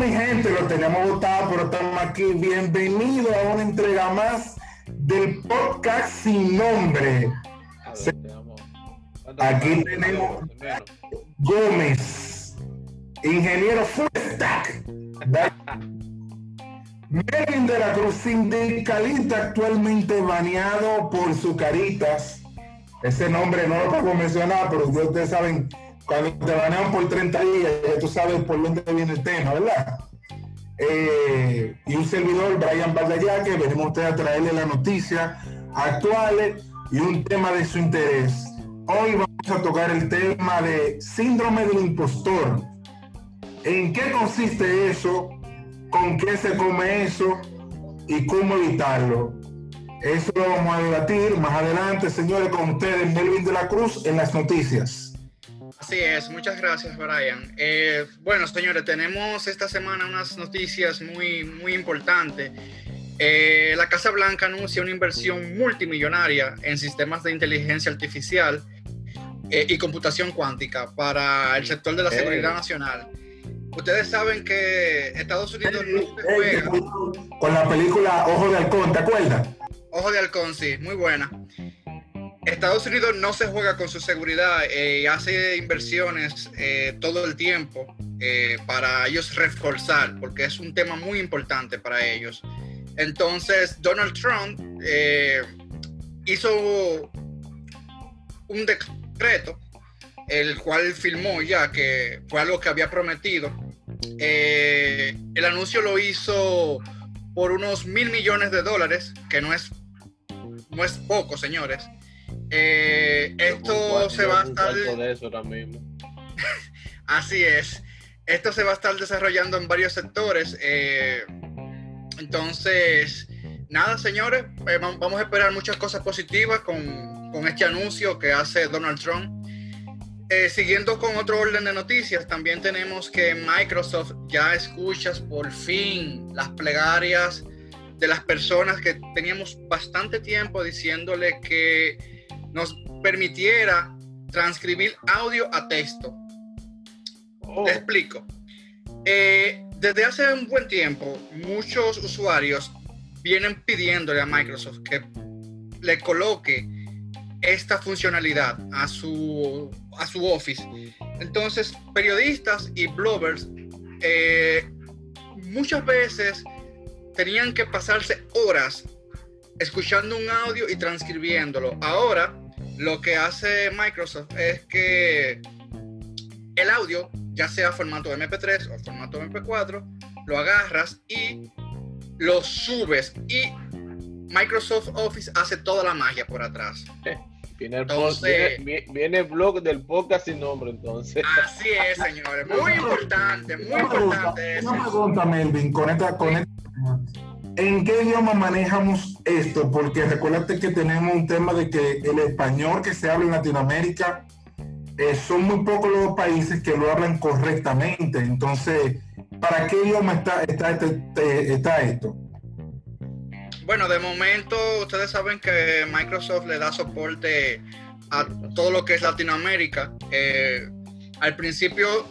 mi gente, lo teníamos votado, pero estamos aquí. Bienvenido a una entrega más del podcast sin nombre. Aquí tenemos Gómez, ingeniero full stack. Melvin de la Cruz, sindicalista actualmente baneado por su caritas. Ese nombre no lo puedo mencionar, pero ustedes saben cuando te banean por 30 días, ya tú sabes por dónde viene el tema, ¿verdad? Eh, y un servidor, Brian que venimos a ustedes a traerle las noticias actuales y un tema de su interés. Hoy vamos a tocar el tema de síndrome del impostor. ¿En qué consiste eso? ¿Con qué se come eso? ¿Y cómo evitarlo? Eso lo vamos a debatir más adelante, señores, con ustedes, Melvin de la Cruz, en las noticias. Así es, muchas gracias Brian. Eh, bueno, señores, tenemos esta semana unas noticias muy, muy importantes. Eh, la Casa Blanca anuncia una inversión multimillonaria en sistemas de inteligencia artificial eh, y computación cuántica para el sector de la seguridad nacional. Ustedes saben que Estados Unidos no se juega. Con la película Ojo de Halcón, ¿te acuerdas? Ojo de Halcón, sí, muy buena. Estados Unidos no se juega con su seguridad eh, hace inversiones eh, todo el tiempo eh, para ellos reforzar, porque es un tema muy importante para ellos. Entonces, Donald Trump hizo un decreto, el cual firmó ya, que fue algo que había prometido. el anuncio lo hizo por unos mil millones de dólares, que no es, no es poco, señores. Eh, esto se va a estar. Así es. Esto se va a estar desarrollando en varios sectores. Eh, entonces, nada, señores, eh, vamos a esperar muchas cosas positivas con, con este anuncio que hace Donald Trump. siguiendo con otro orden de noticias, también tenemos que Microsoft ya escuchas por fin las plegarias de las personas que teníamos bastante tiempo diciéndole que nos permitiera transcribir audio a texto. Oh. Te explico. Eh, desde hace un buen tiempo, muchos usuarios vienen pidiéndole a Microsoft que le coloque esta funcionalidad a su, a su Office. Entonces, periodistas y bloggers eh, muchas veces tenían que pasarse horas escuchando un audio y transcribiéndolo. Ahora, lo que hace Microsoft es que el audio, ya sea formato MP3 o formato MP4, lo agarras y lo subes y Microsoft Office hace toda la magia por atrás. Viene el, viene, el blog del podcast sin nombre, entonces. Así es, señores. Muy importante, muy importante. Una pregunta, Melvin, con esta, ¿En qué idioma manejamos esto? Porque recuérdate que tenemos un tema de que el español que se habla en Latinoamérica eh, son muy pocos los países que lo hablan correctamente. Entonces, ¿para qué idioma está, está, este, está esto? Bueno, de momento ustedes saben que Microsoft le da soporte a todo lo que es Latinoamérica. Eh, al principio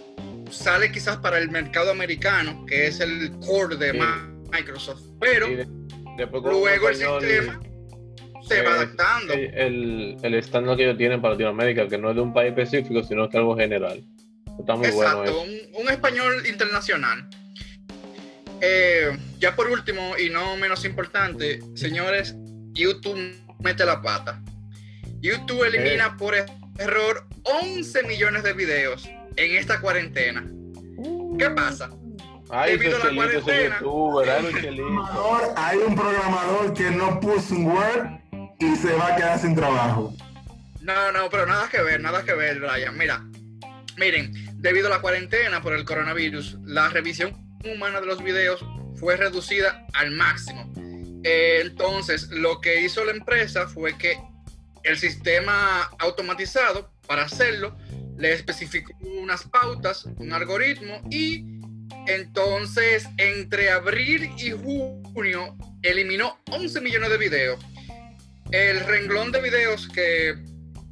sale quizás para el mercado americano, que es el core de Microsoft, pero luego el sistema se va adaptando. El, el estándar que ellos tienen para Latinoamérica, que no es de un país específico, sino que algo general. Está muy Exacto, bueno. Un, un, español internacional. Eh, ya por último, y no menos importante, señores, YouTube mete la pata. YouTube elimina por error 11 millones de videos en esta cuarentena. ¿Qué pasa? Debido a la cuarentena. hay un programador que no puso un Word y se va a quedar sin trabajo. No, no, pero nada que ver, nada que ver, Brian. Mira, miren, debido a la cuarentena por el coronavirus, la revisión humana de los videos fue reducida al máximo. Eh, entonces, lo que hizo la empresa fue que el sistema automatizado, para hacerlo, le especificó unas pautas, un algoritmo y entonces, entre abril y junio, eliminó 11 millones de videos. El renglón de videos que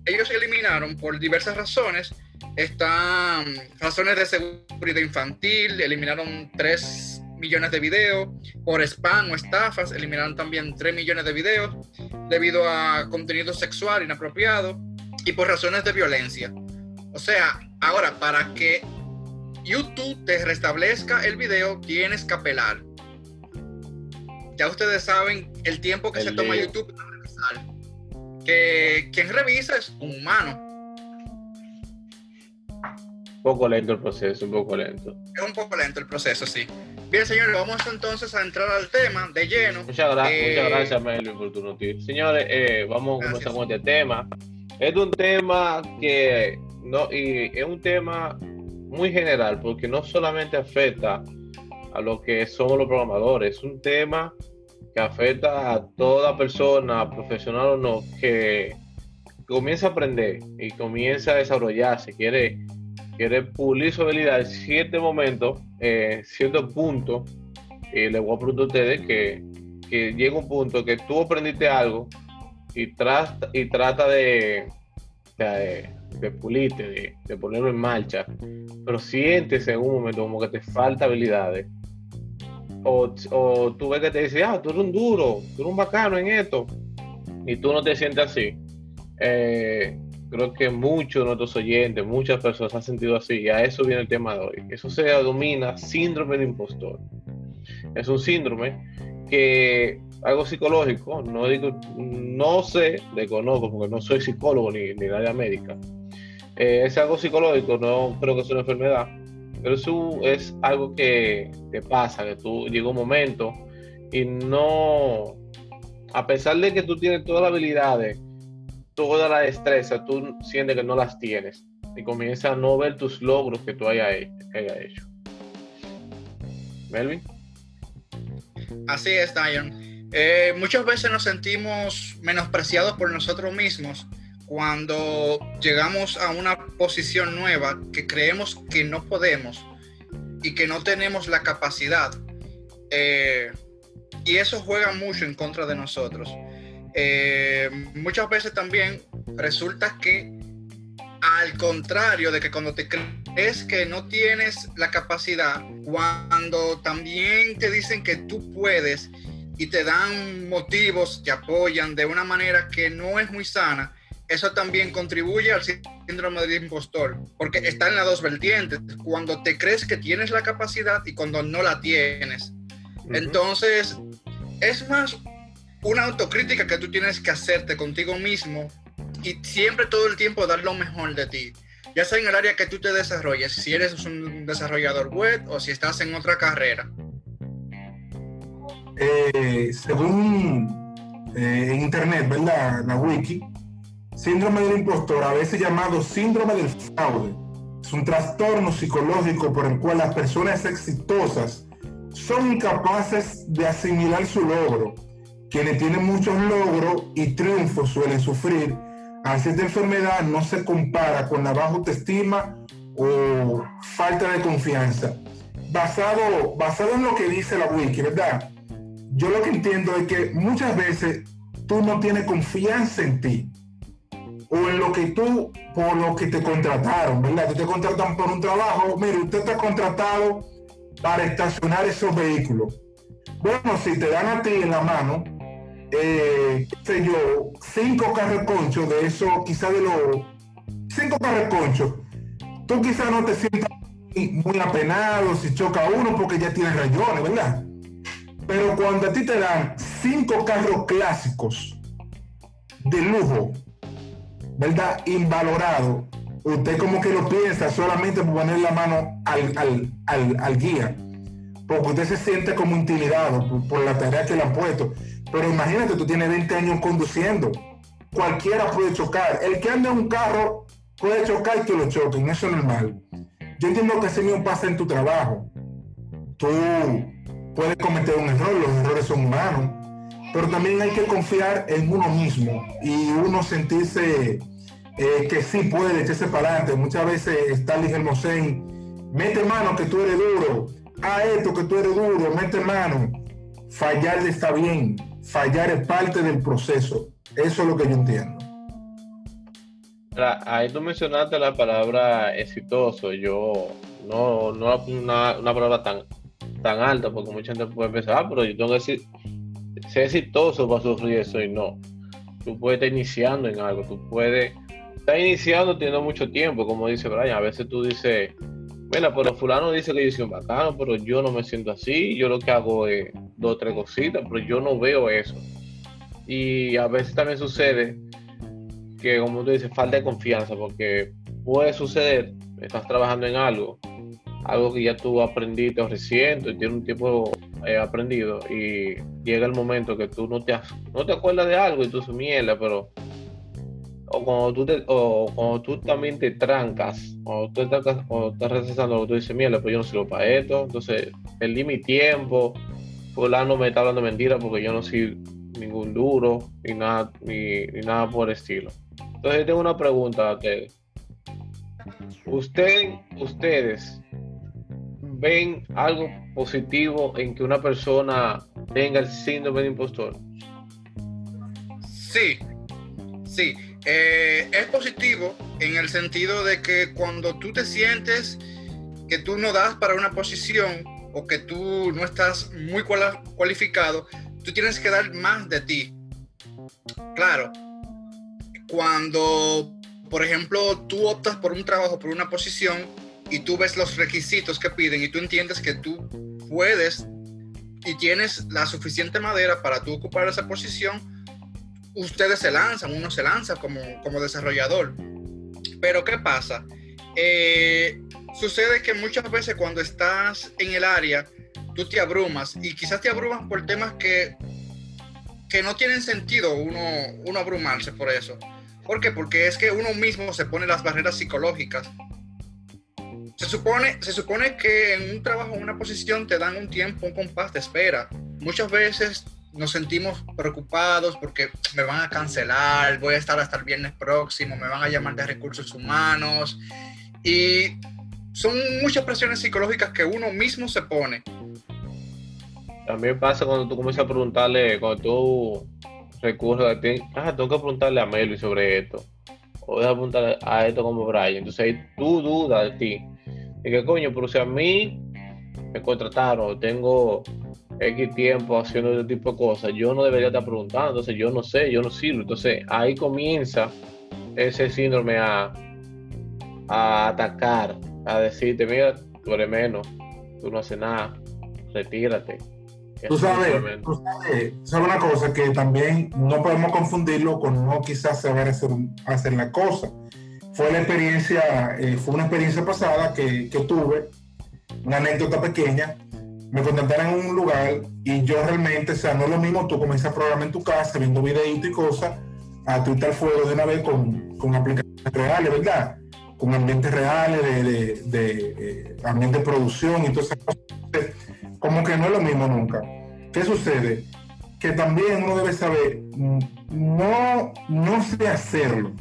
ellos eliminaron por diversas razones. Están razones de seguridad infantil, eliminaron 3 millones de videos, por spam o estafas, eliminaron también 3 millones de videos debido a contenido sexual inapropiado y por razones de violencia. O sea, ahora para que YouTube te restablezca el video, tienes que apelar. Ya ustedes saben el tiempo que se toma YouTube para revisar. Que quien revisa es un humano. Un poco lento el proceso, un poco lento. Es un poco lento el proceso, sí. Bien, señores, vamos entonces a entrar al tema de lleno. Muchas, gracias, muchas eh, gracias, Melvin, por tu noticia. Señores, eh, vamos a comenzar con este tema. Es un tema que no, y es un tema muy general, porque no solamente afecta a lo que somos los programadores, es un tema que afecta a toda persona, profesional o no, que comienza a aprender y comienza a desarrollarse, quiere, quiere pulir su habilidad en cierto momento, eh, cierto punto, y le voy a preguntar a ustedes que, que llega un punto que tú aprendiste algo y, trata, y trata de, de pulirte, de, ponerlo en marcha, pero sientes en un momento como que te falta habilidades. O, o tú ves que te dice, ah, tú eres un duro, tú eres un bacano en esto, y tú no te sientes así. Eh, creo que muchos de nuestros oyentes, muchas personas han sentido así, y a eso viene el tema de hoy. Eso se denomina síndrome de impostor. Es un síndrome que algo psicológico, no digo, no sé, desconozco porque no soy psicólogo ni, ni de médica. Eh, es algo psicológico, no creo que sea una enfermedad, pero eso es algo que te pasa, que tú llega un momento y no, a pesar de que tú tienes todas las habilidades, toda la destreza, tú sientes que no las tienes y comienzas a no ver tus logros que tú hayas hecho. Melvin. Así es, Dion. Eh, muchas veces nos sentimos menospreciados por nosotros mismos cuando llegamos a una posición nueva que creemos que no podemos y que no tenemos la capacidad. Eh, y eso juega mucho en contra de nosotros. Eh, muchas veces también resulta que al contrario de que cuando te crees que no tienes la capacidad, cuando también te dicen que tú puedes y te dan motivos, te apoyan de una manera que no es muy sana, eso también contribuye al síndrome del impostor, porque está en las dos vertientes, cuando te crees que tienes la capacidad y cuando no la tienes. Entonces, es más una autocrítica que tú tienes que hacerte contigo mismo y siempre todo el tiempo dar lo mejor de ti, ya sea en el área que tú te desarrolles, si eres un desarrollador web o si estás en otra carrera. Eh, según eh, Internet, ¿verdad? La wiki, Síndrome del impostor, a veces llamado síndrome del fraude, es un trastorno psicológico por el cual las personas exitosas son incapaces de asimilar su logro. Quienes tienen muchos logros y triunfos suelen sufrir. Así esta enfermedad no se compara con la baja autoestima o falta de confianza. Basado, basado en lo que dice la wiki, ¿verdad? Yo lo que entiendo es que muchas veces tú no tienes confianza en ti o en lo que tú, por lo que te contrataron, ¿verdad? te contratan por un trabajo, mire, usted está contratado para estacionar esos vehículos. Bueno, si te dan a ti en la mano, eh, qué sé yo, cinco conchos de eso, quizás de los cinco conchos, tú quizás no te sientas muy apenado si choca uno porque ya tienes rayones, ¿verdad? Pero cuando a ti te dan cinco carros clásicos de lujo, ¿verdad? Invalorado, usted como que lo piensa solamente por poner la mano al, guía, porque usted se siente como intimidado por, la tarea que le han puesto. Pero imagínate, tú tienes 20 años conduciendo, cualquiera puede chocar. El que anda en un carro puede chocar y que lo choquen, eso es normal. Yo entiendo que ese mismo pasa en tu trabajo. Tú puedes cometer un error, los errores son humanos pero también hay que confiar en uno mismo y uno sentirse eh, que sí puede echarse para adelante. Muchas veces el Hermosén, mete mano que tú eres duro, a esto que tú eres duro, mete mano. Fallar está bien, fallar es parte del proceso. Eso es lo que yo entiendo. Ahí tú mencionaste la palabra exitoso. Yo no, no una, una palabra tan, tan alta, porque mucha gente puede pensar, ah, pero yo tengo que decir, ser exitoso para sufrir eso y no. Tú puedes estar iniciando en algo, tú puedes estar iniciando teniendo mucho tiempo, como dice Brian. A veces tú dices, bueno, pero fulano dice que yo soy un bacano, pero yo no me siento así, yo lo que hago es dos o tres cositas, pero yo no veo eso. Y a veces también sucede que, como tú dices, falta de confianza, porque puede suceder, estás trabajando en algo, algo que ya tú aprendiste reciente, y tienes un tiempo eh, aprendido, y llega el momento que tú no te, no te acuerdas de algo y tú se mierda, pero o cuando tú te, o cuando tú también te trancas, o tú estás, o estás rechazando, tú dices, mierda, pues yo no sirvo para esto, entonces perdí mi tiempo, fulano me está hablando mentira porque yo no soy ningún duro, ni nada, ni, nada por el estilo. Entonces tengo una pregunta a ustedes. ¿Usted, ustedes ven algo positivo en que una persona tenga el síndrome de impostor? Sí, sí. Eh, es positivo en el sentido de que cuando tú te sientes que tú no das para una posición o que tú no estás muy cualificado, tú tienes que dar más de ti. Claro, cuando, por ejemplo, tú optas por un trabajo, por una posición, y tú ves los requisitos que piden y tú entiendes que tú puedes y tienes la suficiente madera para tú ocupar esa posición, ustedes se lanzan, uno se lanza como, como desarrollador. Pero ¿qué pasa? Eh, sucede que muchas veces cuando estás en el área, tú te abrumas y quizás te abrumas por temas que, que no tienen sentido uno, uno abrumarse por eso. ¿Por qué? Porque es que uno mismo se pone las barreras psicológicas. Se supone, se supone que en un trabajo, en una posición, te dan un tiempo, un compás de espera. Muchas veces nos sentimos preocupados porque me van a cancelar, voy a estar hasta el viernes próximo, me van a llamar de recursos humanos y son muchas presiones psicológicas que uno mismo se pone. También pasa cuando tú comienzas a preguntarle, cuando tú recurres a ti, ah, tengo que preguntarle a Melvin sobre esto, o deja preguntarle a esto como Brian, entonces ahí tú dudas de ti, y que coño, pero si a mí me contrataron, tengo X tiempo haciendo este tipo de cosas, yo no debería estar preguntando, entonces yo no sé, yo no sirvo. Entonces ahí comienza ese síndrome a, a atacar, a decirte, mira, tú eres menos, tú no haces nada, retírate. Tú sabes, tú sabes, una cosa que también no podemos confundirlo con no quizás saber hacer, hacer la cosa. Fue la experiencia, eh, fue una experiencia pasada que, que tuve, una anécdota pequeña, me contrataron en un lugar y yo realmente, o sea, no es lo mismo tú comienzas a programar en tu casa viendo videitos y cosas, a estar fuego de una vez con, con aplicaciones reales, ¿verdad? Con ambientes reales, de, de, de, eh, ambiente de producción y todas esas cosas. Como que no es lo mismo nunca. ¿Qué sucede? Que también uno debe saber, mm, no, no sé hacerlo.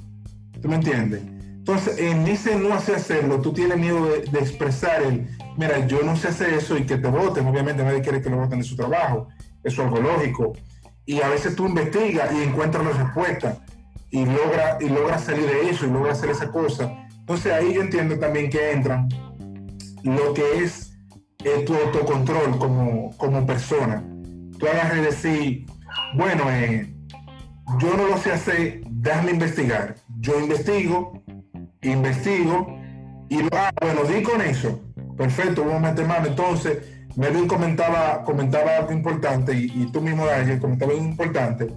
¿Tú me entiendes? Entonces, en ese no sé hacerlo, tú tienes miedo de, expresar el mira, yo no sé hacer eso y que te voten, obviamente nadie quiere que lo voten de su trabajo, eso es algo lógico. Y a veces tú investigas y encuentras la respuesta y logra y logra salir de eso y logra hacer esa cosa. Entonces ahí yo entiendo también que entra lo que es eh, tu autocontrol como, como persona. Tú hagas y decir, bueno, eh, yo no lo sé hacer, déjame investigar. Yo investigo, investigo y lo, ah, bueno, di con eso Perfecto, vamos a meter mano. Entonces, Melvin comentaba, comentaba algo importante y, tú mismo, Daniel, comentaba algo importante.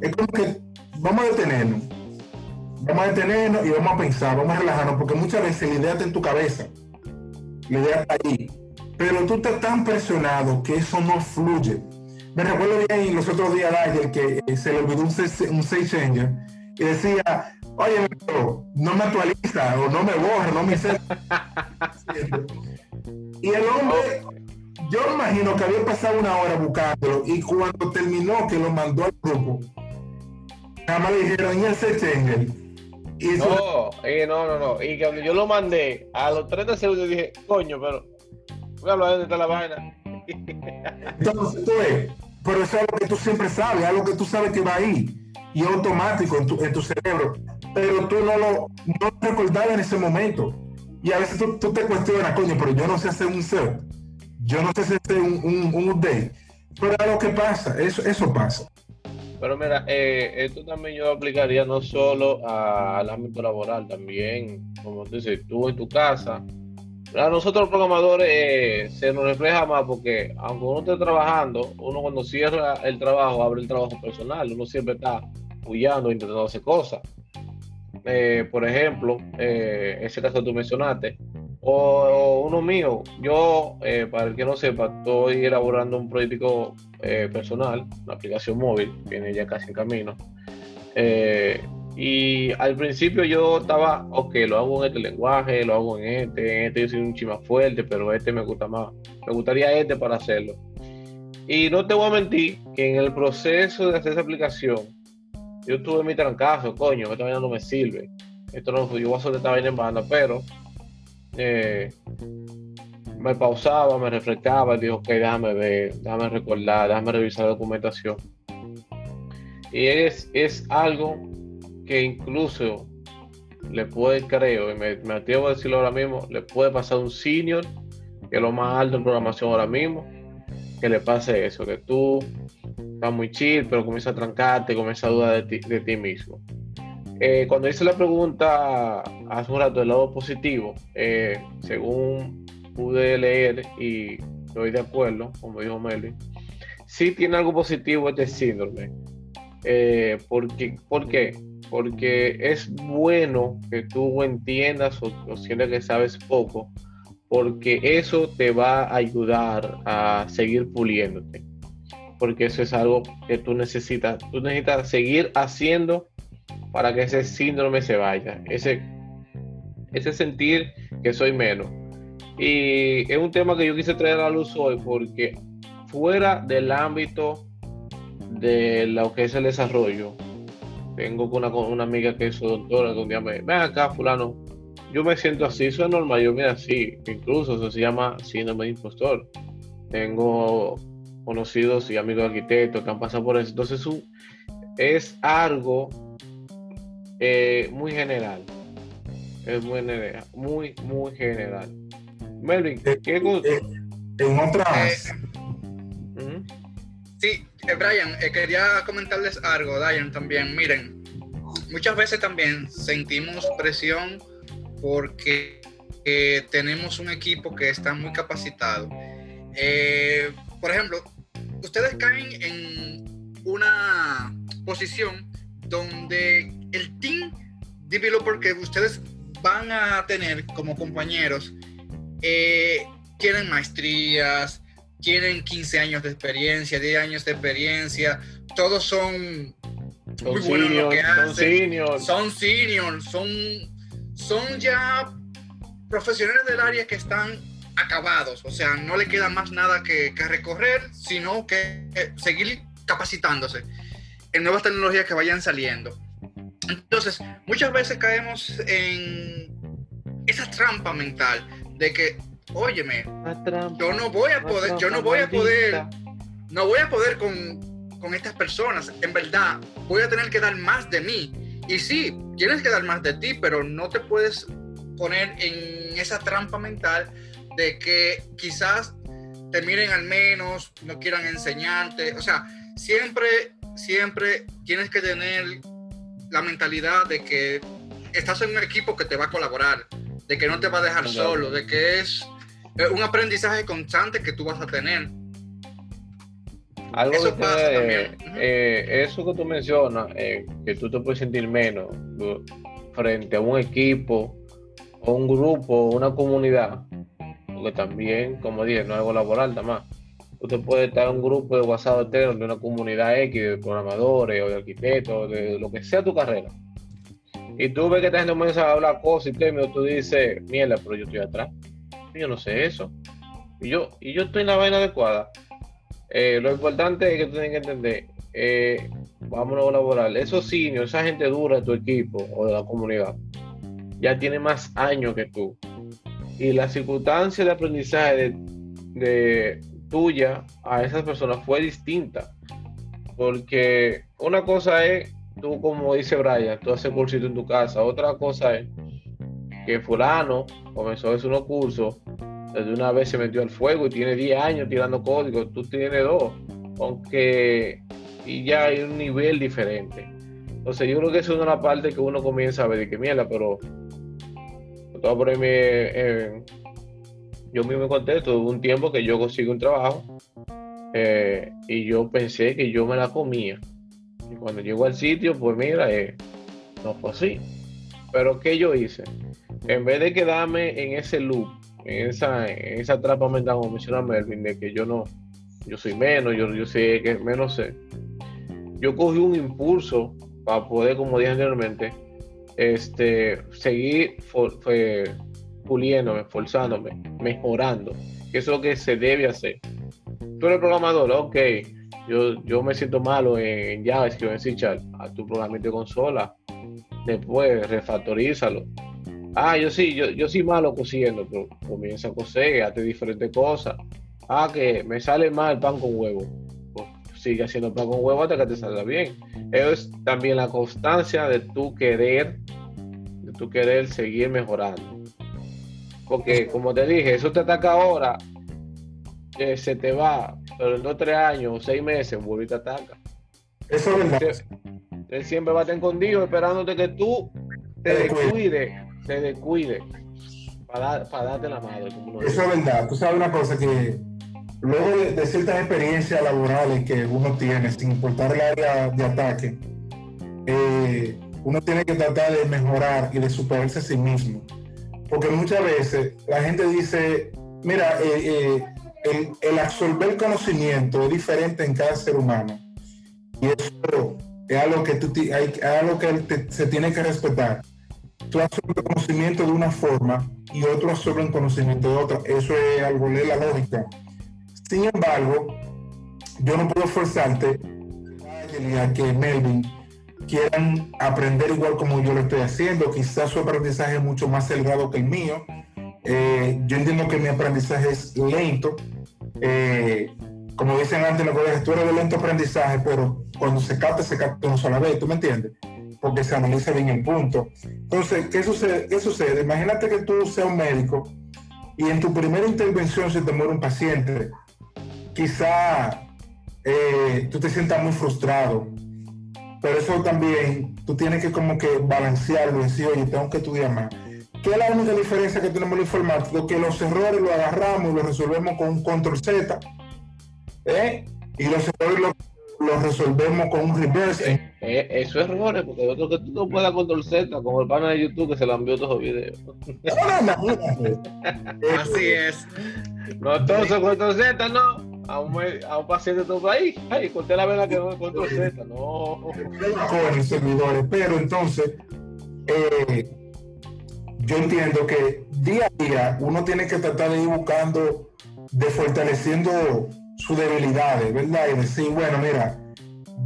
Es como que vamos a detenernos. Vamos a detenernos y vamos a pensar, vamos a relajarnos, porque muchas veces la idea está en tu cabeza. La idea está ahí. Pero tú estás tan presionado que eso no fluye. Me recuerdo bien los otros días, Daniel, que eh, se le olvidó un, un Engine y decía, oye, no me actualiza o no me borra, no me Y el hombre, yo imagino que había pasado una hora buscándolo y cuando terminó que lo mandó al grupo, nada más le dijeron, ¿y ese Engel? Y no, eh, no, no, no. Y que yo lo mandé a los 30 segundos y dije, coño, pero voy a dónde está la vaina. Entonces, tú ves, pero eso es algo que tú siempre sabes, algo que tú sabes que va ahí y automático en tu, en tu cerebro. Pero tú no lo, no recordabas en ese momento. Y a veces tú, te cuestionas, coño, pero yo no sé hacer un SEO, yo no sé hacer un, un, un update. Pero es lo que pasa, eso, eso pasa. Pero mira, eh, esto también yo aplicaría no solo al ámbito laboral, también, como tú dices, tú en tu casa. A nosotros los programadores eh, se nos refleja más porque aunque uno esté trabajando, uno cuando cierra el trabajo, abre el trabajo personal, uno siempre está huyendo, intentando hacer cosas. Eh, por ejemplo, eh, ese caso que tú mencionaste, o, uno mío, yo, eh, para el que no sepa, estoy elaborando un proyecto personal, una aplicación móvil, viene ya casi en camino. y al principio yo estaba, ok, lo hago en este lenguaje, lo hago en este, en este yo soy un chima fuerte, pero este me gusta más. Me gustaría este para hacerlo. Y no te voy a mentir que en el proceso de hacer esa aplicación, yo tuve mi trancazo, coño, esta vaina no me sirve. Esto no, yo voy a hacer esta vaina en banda, pero eh, me pausaba, me refrescaba dijo, ok, déjame ver, déjame recordar, déjame revisar la documentación. Y es, es algo que incluso le puede, creo, y me, me atrevo a decirlo ahora mismo, le puede pasar a un senior, que es lo más alto en programación ahora mismo, que le pase eso, que tú estás muy chill, pero comienza a trancarte, comienza a dudar de ti, mismo. Eh, cuando hice la pregunta hace un rato del lado positivo, eh, según pude leer y estoy de acuerdo, como dijo Meli, sí tiene algo positivo este síndrome. Eh, porque, ¿Por? Porque es bueno que tú entiendas o, o sientas que sabes poco, porque eso te va a ayudar a seguir puliéndote. Porque eso es algo que tú necesitas. Tú necesitas seguir haciendo para que ese síndrome se vaya. Ese, ese sentir que soy menos. Y es un tema que yo quise traer a la luz hoy porque fuera del ámbito de lo que es el desarrollo, tengo una, una amiga que es doctora que un día me, ven acá, fulano, yo me siento así, eso es normal, yo me así, incluso eso se llama síndrome de impostor. Tengo conocidos y amigos arquitectos que han pasado por eso. Entonces es algo eh, muy general. Es muy general, muy, muy general. Melvin, eh, ¿qué eh, en otras. Sí, Brian, quería comentarles algo, Diane, también. Miren, muchas veces también sentimos presión porque eh, tenemos un equipo que está muy capacitado. Eh, por ejemplo, ustedes caen en una posición donde el team developer que ustedes van a tener como compañeros eh, tienen maestrías, tienen 15 años de experiencia, 10 años de experiencia, todos son, muy buenos en lo que hacen. Son seniors. Son seniors, son son ya profesionales del área que están acabados, o sea, no le queda más nada que, recorrer, sino que eh, seguir capacitándose en nuevas tecnologías que vayan saliendo. Entonces, muchas veces caemos en esa trampa mental de que, óyeme, yo no voy a poder, yo no voy a poder, no voy a poder con, con estas personas, en verdad, voy a tener que dar más de mí. Y sí, tienes que dar más de ti, pero no te puedes poner en esa trampa mental de que quizás te miren al menos, no quieran enseñarte. O sea, siempre, siempre tienes que tener la mentalidad de que estás en un equipo que te va a colaborar, de que no te va a dejar solo, de que es un aprendizaje constante que tú vas a tener. Algo eso que eh, eso que tú mencionas, eh, que tú te puedes sentir menos frente a un equipo o un grupo una comunidad, porque también, como dije, no es algo laboral nada más. Usted puede estar en un grupo de WhatsApp entero de una comunidad X, de programadores o de arquitectos, de lo que sea tu carrera. Y tú ves que esta gente comienza a hablar cosas y términos, tú dices, mierda, pero yo estoy atrás. Yo no sé eso. Y yo, y yo estoy en la vaina adecuada. Eh, lo importante es que tú tienes que entender, eh, vámonos a laboral, esos seniors, esa gente dura de tu equipo o de la comunidad, ya tiene más años que tú. Y la circunstancia de aprendizaje de, tuya a esas personas fue distinta. Porque una cosa es tú, como dice Brian, tú haces cursito en tu casa. Otra cosa es que fulano comenzó a hacer unos cursos, desde una vez se metió al fuego y tiene 10 años tirando código, tú tienes dos, aunque y ya hay un nivel diferente. Entonces yo creo que es una parte que uno comienza a ver de que mierda, pero todo por eh, yo mismo contesto, hubo un tiempo que yo consigo un trabajo eh, y yo pensé que yo me la comía. Y cuando llego al sitio, pues mira, eh, no fue así. Pero ¿qué yo hice? En vez de quedarme en ese loop, en esa, en esa trampa mental, como menciona Melvin, de que yo no, yo soy menos, yo, yo sé que menos sé. Yo cogí un impulso para poder, como dije anteriormente, este, seguir puliéndome, esforzándome, mejorando, eso es lo que se debe hacer tú eres programador, ok, yo, yo me siento malo en JavaScript, en C Sharp, a tu programamiento de consola, después refactorízalo. Ah, yo sí, yo, yo soy malo cosiendo, pero comienza a coser, hazte diferentes cosas. Ah, que me sale mal el pan con huevo. Pues sigue haciendo pan con huevo hasta que te salga bien. Eso es también la constancia de tu querer, de tu querer seguir mejorando. Porque como te dije, eso te ataca ahora, se te va, pero en dos, tres años o seis meses vuelve y te ataca. Eso es verdad. Él siempre va a estar escondido esperándote que tú te descuides, te descuide para, darte la madre. Eso es verdad. Tú sabes una cosa que luego de, ciertas experiencias laborales que uno tiene, sin importar el área de ataque, eh, uno tiene que tratar de mejorar y de superarse a sí mismo. Porque muchas veces la gente dice, mira, eh, eh, el, el, absorber conocimiento es diferente en cada ser humano. Y eso es algo que, tú, hay, algo que se tiene que respetar. Tú absorbes conocimiento de una forma y otro absorbe conocimiento de otra. Eso es algo de la lógica. Sin embargo, yo no puedo forzarte a que Melvin quieran aprender igual como yo lo estoy haciendo. Quizás su aprendizaje es mucho más delgado que el mío eh, yo entiendo que mi aprendizaje es lento. Eh, como dicen antes los tú eres de lento aprendizaje, pero cuando se capta, se capta una sola vez, ¿tú me entiendes? Porque se analiza bien el punto. Entonces, ¿qué sucede? ¿qué sucede? Imagínate que tú seas un médico y en tu primera intervención se te muere un paciente. Quizá eh, tú te sientas muy frustrado, pero eso también tú tienes que como que balancearlo y decir, oye, tengo que estudiar más ¿Qué es la única diferencia que tenemos en la informática? Que los errores los agarramos y los resolvemos con un control Z. ¿eh? Y los errores los, resolvemos con un reverse. Eh, eh, eso es errores, porque otro que tú no puedas control Z, como el pana de YouTube que se lo envió todos los videos. Así es. No, entonces control Z, no. A un, a un, paciente de tu país. Ay, conté la verdad que no control Z, no. Pero entonces, eh, yo entiendo que día a día uno tiene que tratar de ir buscando, de fortaleciendo sus debilidades, ¿verdad? Y decir, bueno, mira,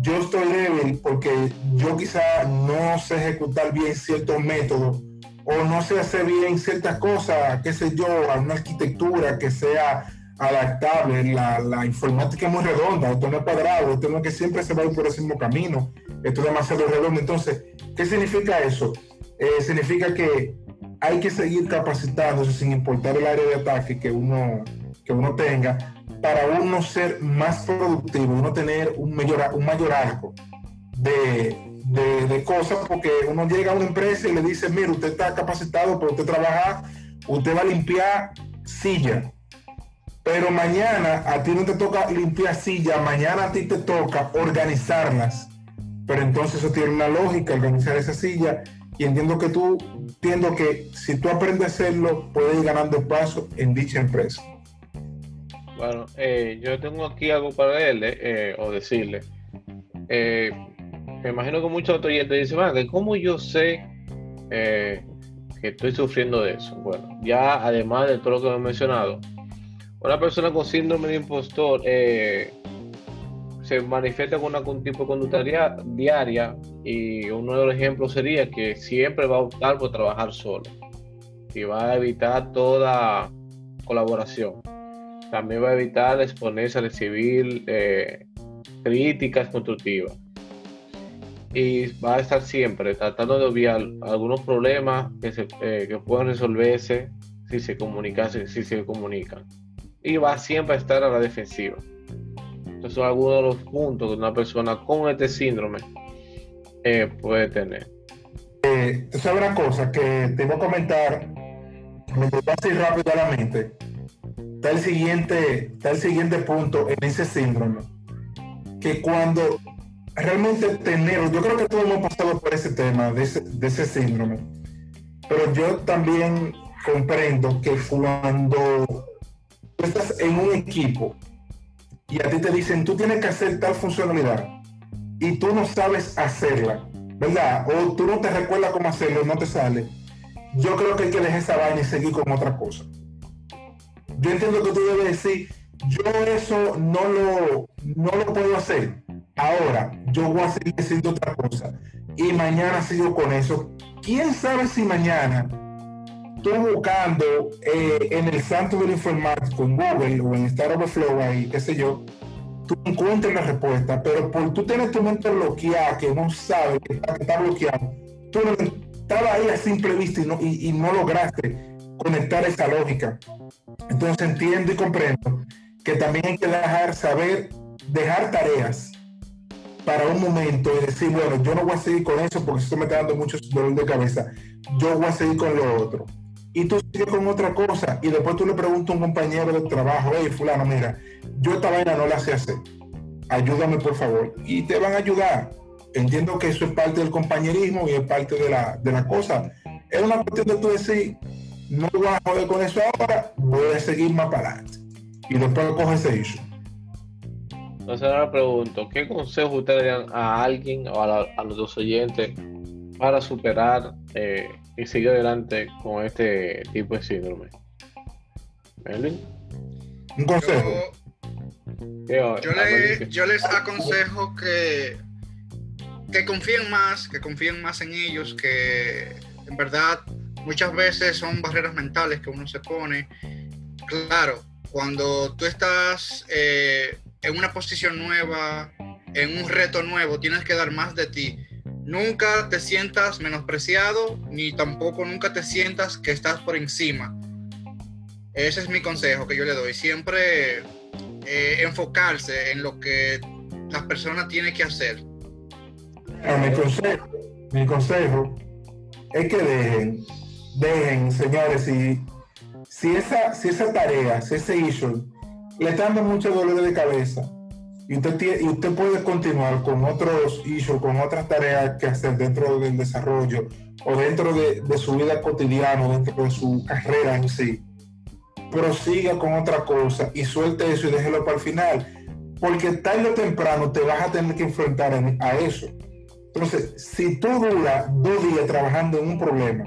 yo estoy débil porque yo quizá no sé ejecutar bien ciertos métodos o no sé hacer bien ciertas cosas, qué sé yo, a una arquitectura que sea adaptable. La, la informática es muy redonda, esto no es cuadrado, esto no es que siempre se va por el mismo camino, esto es demasiado redondo. Entonces, ¿qué significa eso? Eh, significa que hay que seguir capacitándose sin importar el área de ataque que uno, que uno tenga para uno ser más productivo, uno tener un mayor, un mayor arco de, de, cosas, porque uno llega a una empresa y le dice, mire, usted está capacitado para usted trabajar, usted va a limpiar silla, pero mañana a ti no te toca limpiar silla, mañana a ti te toca organizarlas. Pero entonces eso tiene una lógica, organizar esa silla y entiendo que tú, entiendo que si tú aprendes a hacerlo, puedes ir ganando paso en dicha empresa. Bueno, eh, yo tengo aquí algo para leerle eh, o decirle. Eh, me imagino que muchos oyentes dicen, ¿cómo yo sé que estoy sufriendo de eso? Bueno, ya además de todo lo que he mencionado, una persona con síndrome de impostor se manifiesta con algún tipo de conducta diaria y uno de los ejemplos sería que siempre va a optar por trabajar solo y va a evitar toda colaboración. También va a evitar exponerse a recibir eh, críticas constructivas. y va a estar siempre tratando de obviar algunos problemas que, se, eh, que pueden resolverse si se comunican, si, se comunican. Y va siempre a estar a la defensiva. Estos son algunos de los puntos que una persona con este síndrome eh, puede tener. Eh, es una cosa que te voy a comentar, me así rápido a la mente. Está el siguiente, está el siguiente punto en ese síndrome. Que cuando realmente tener, yo creo que todos hemos pasado por ese tema, de ese, de ese síndrome. Pero yo también comprendo que cuando tú estás en un equipo y a ti te dicen, tú tienes que hacer tal funcionalidad y tú no sabes hacerla, ¿verdad? O tú no te recuerdas cómo hacerlo, no te sale. Yo creo que hay que dejar esa vaina y seguir con otra cosa. Yo entiendo que tú debes decir, yo eso no lo, no lo puedo hacer. Ahora, yo voy a seguir haciendo otra cosa. Y mañana sigo con eso. ¿Quién sabe si mañana estoy buscando eh, en el santo del informático, en Google o en Star Overflow, ahí, qué sé yo, tú encuentres la respuesta, pero por tú tienes tu mente bloqueada, que no sabes que está, bloqueado, tú no estabas ahí a simple vista y no, y, no lograste conectar esa lógica. Entonces entiendo y comprendo que también hay que dejar saber, dejar tareas para un momento y decir, bueno, yo no voy a seguir con eso porque eso me está dando mucho dolor de cabeza, yo voy a seguir con lo otro y tú sigues con otra cosa y después tú le preguntas a un compañero de trabajo, hey, fulano, mira, yo esta vaina no la sé hacer, ayúdame por favor. Y te van a ayudar. Entiendo que eso es parte del compañerismo y es parte de la, de la cosa. Es una cuestión de tú decir, no voy a joder con eso ahora, voy a seguir más para adelante. Y después coge ese issue. Entonces ahora pregunto, ¿qué consejo ustedes dan a alguien o a, a los dos oyentes para superar eh, y seguir adelante con este tipo de síndrome. Un consejo. Yo, les aconsejo que, que confíen más, que confíen más en ellos, que en verdad muchas veces son barreras mentales que uno se pone. Claro, cuando tú estás eh, en una posición nueva, en un reto nuevo, tienes que dar más de ti Nunca te sientas menospreciado, ni tampoco nunca te sientas que estás por encima. Ese es mi consejo que yo le doy. Siempre eh, enfocarse en lo que las personas tienen que hacer. mi, consejo, mi consejo es que dejen, dejen, señores, si, si, esa, si esa tarea, si ese issue le está dando mucho dolor de cabeza, y usted, y usted puede continuar con otros issues, con otras tareas que hacer dentro del desarrollo o dentro de, su vida cotidiana, dentro de su carrera en sí. Prosiga con otra cosa y suelte eso y déjelo para el final. Porque tarde o temprano te vas a tener que enfrentar a eso. Entonces, si tú duras dos días trabajando en un problema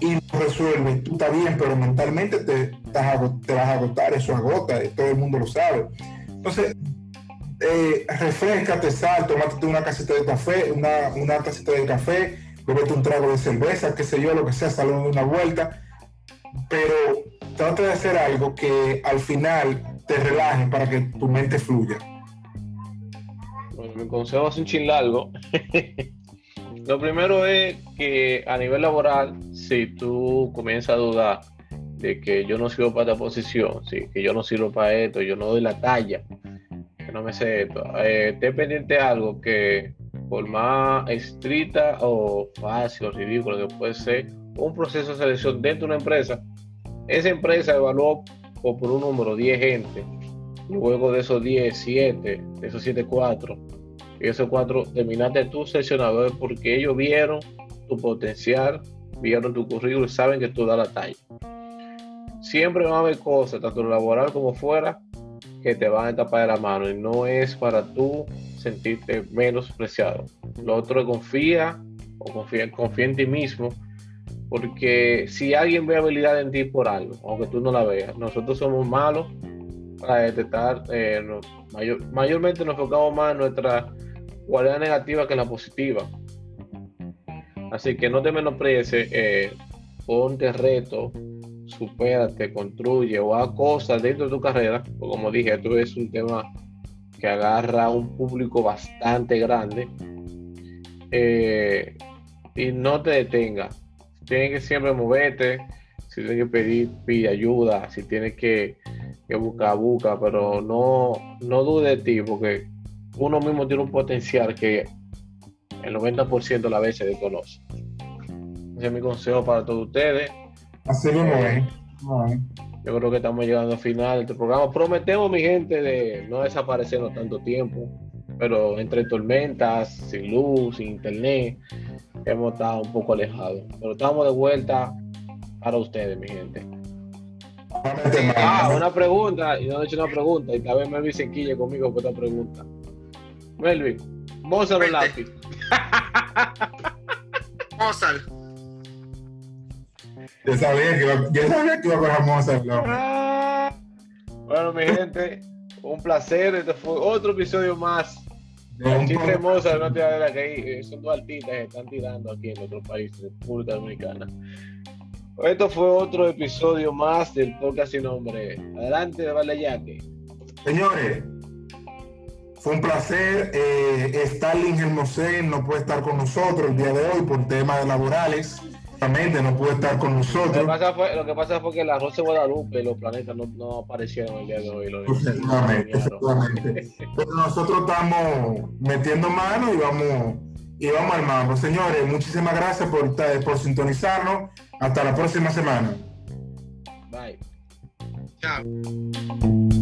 y lo resuelves, tú estás bien, pero mentalmente te, te vas a agotar, eso agota, todo el mundo lo sabe. Entonces, eh, refrescate, sal, tomate una casita de café, una, una tacita de café, bebete un trago de cerveza, qué sé yo, lo que sea, de una vuelta, pero trata de hacer algo que al final te relaje para que tu mente fluya. Bueno, mi consejo es un chin largo. Lo primero es que a nivel laboral, si tú comienzas a dudar de que yo no sirvo para esta posición, sí, que yo no sirvo para esto, yo no doy la talla, no me sé esto, eh, de algo que por más estricta o fácil o ridículo que puede ser un proceso de selección dentro de una empresa, esa empresa evaluó por, un número 10 gente, luego de esos 10, 7, de esos 7, 4, y esos 4 terminaste tu seleccionador porque ellos vieron tu potencial, vieron tu currículum y saben que tú das la talla. Siempre va a haber cosas, tanto laboral como fuera, que te van a tapar de la mano y no es para tú sentirte menospreciado. Lo otro confía o confía, en ti mismo, porque si alguien ve habilidad en ti por algo, aunque tú no la veas, nosotros somos malos para detectar, eh, mayormente nos enfocamos más en nuestra cualidad negativa que en la positiva. Así que no te menosprecies, eh, ponte reto, supérate, construye o haz cosas dentro de tu carrera, pues como dije, esto es un tema que agarra un público bastante grande eh, y no te detenga. Tienes que siempre moverte, si tienes que pedir, pide ayuda, si tienes que, buscar, busca, pero no, no dude de ti, porque uno mismo tiene un potencial que el 90% de la vez se desconoce. Ese es mi consejo para todos ustedes. Así eh, Yo creo que estamos llegando al final de este programa. Prometemos, mi gente, de no desaparecernos tanto tiempo, pero entre tormentas, sin luz, sin internet, hemos estado un poco alejados. Pero estamos de vuelta para ustedes, mi gente. Ah, una pregunta, y no he hecho una pregunta, y tal vez Melvin se quille conmigo por esta pregunta. Melvin, Mozart o lápiz. Mozart. Yo sabía que iba, yo sabía que iba a coger Mozart. ¿no? Bueno, mi gente, un placer. Este fue otro episodio más. El chiste Mozart, no te da que son dos artistas que están tirando aquí en otro país, República Dominicana. Esto fue otro episodio más del podcast sin nombre. Adelante, Vale Yaque. Señores, fue un placer. Eh, Stalin Hermosén no puede estar con nosotros el día de hoy por temas laborales. Obviamente no puede estar con nosotros. Lo que pasa fue, lo que, pasa fue que la Rosa de Guadalupe y los planetas no, no aparecieron el día de hoy. efectivamente. Pero nosotros estamos metiendo mano y vamos, y vamos al mambo. Señores, muchísimas gracias por, por sintonizarnos. Hasta la próxima semana. Bye. Chao.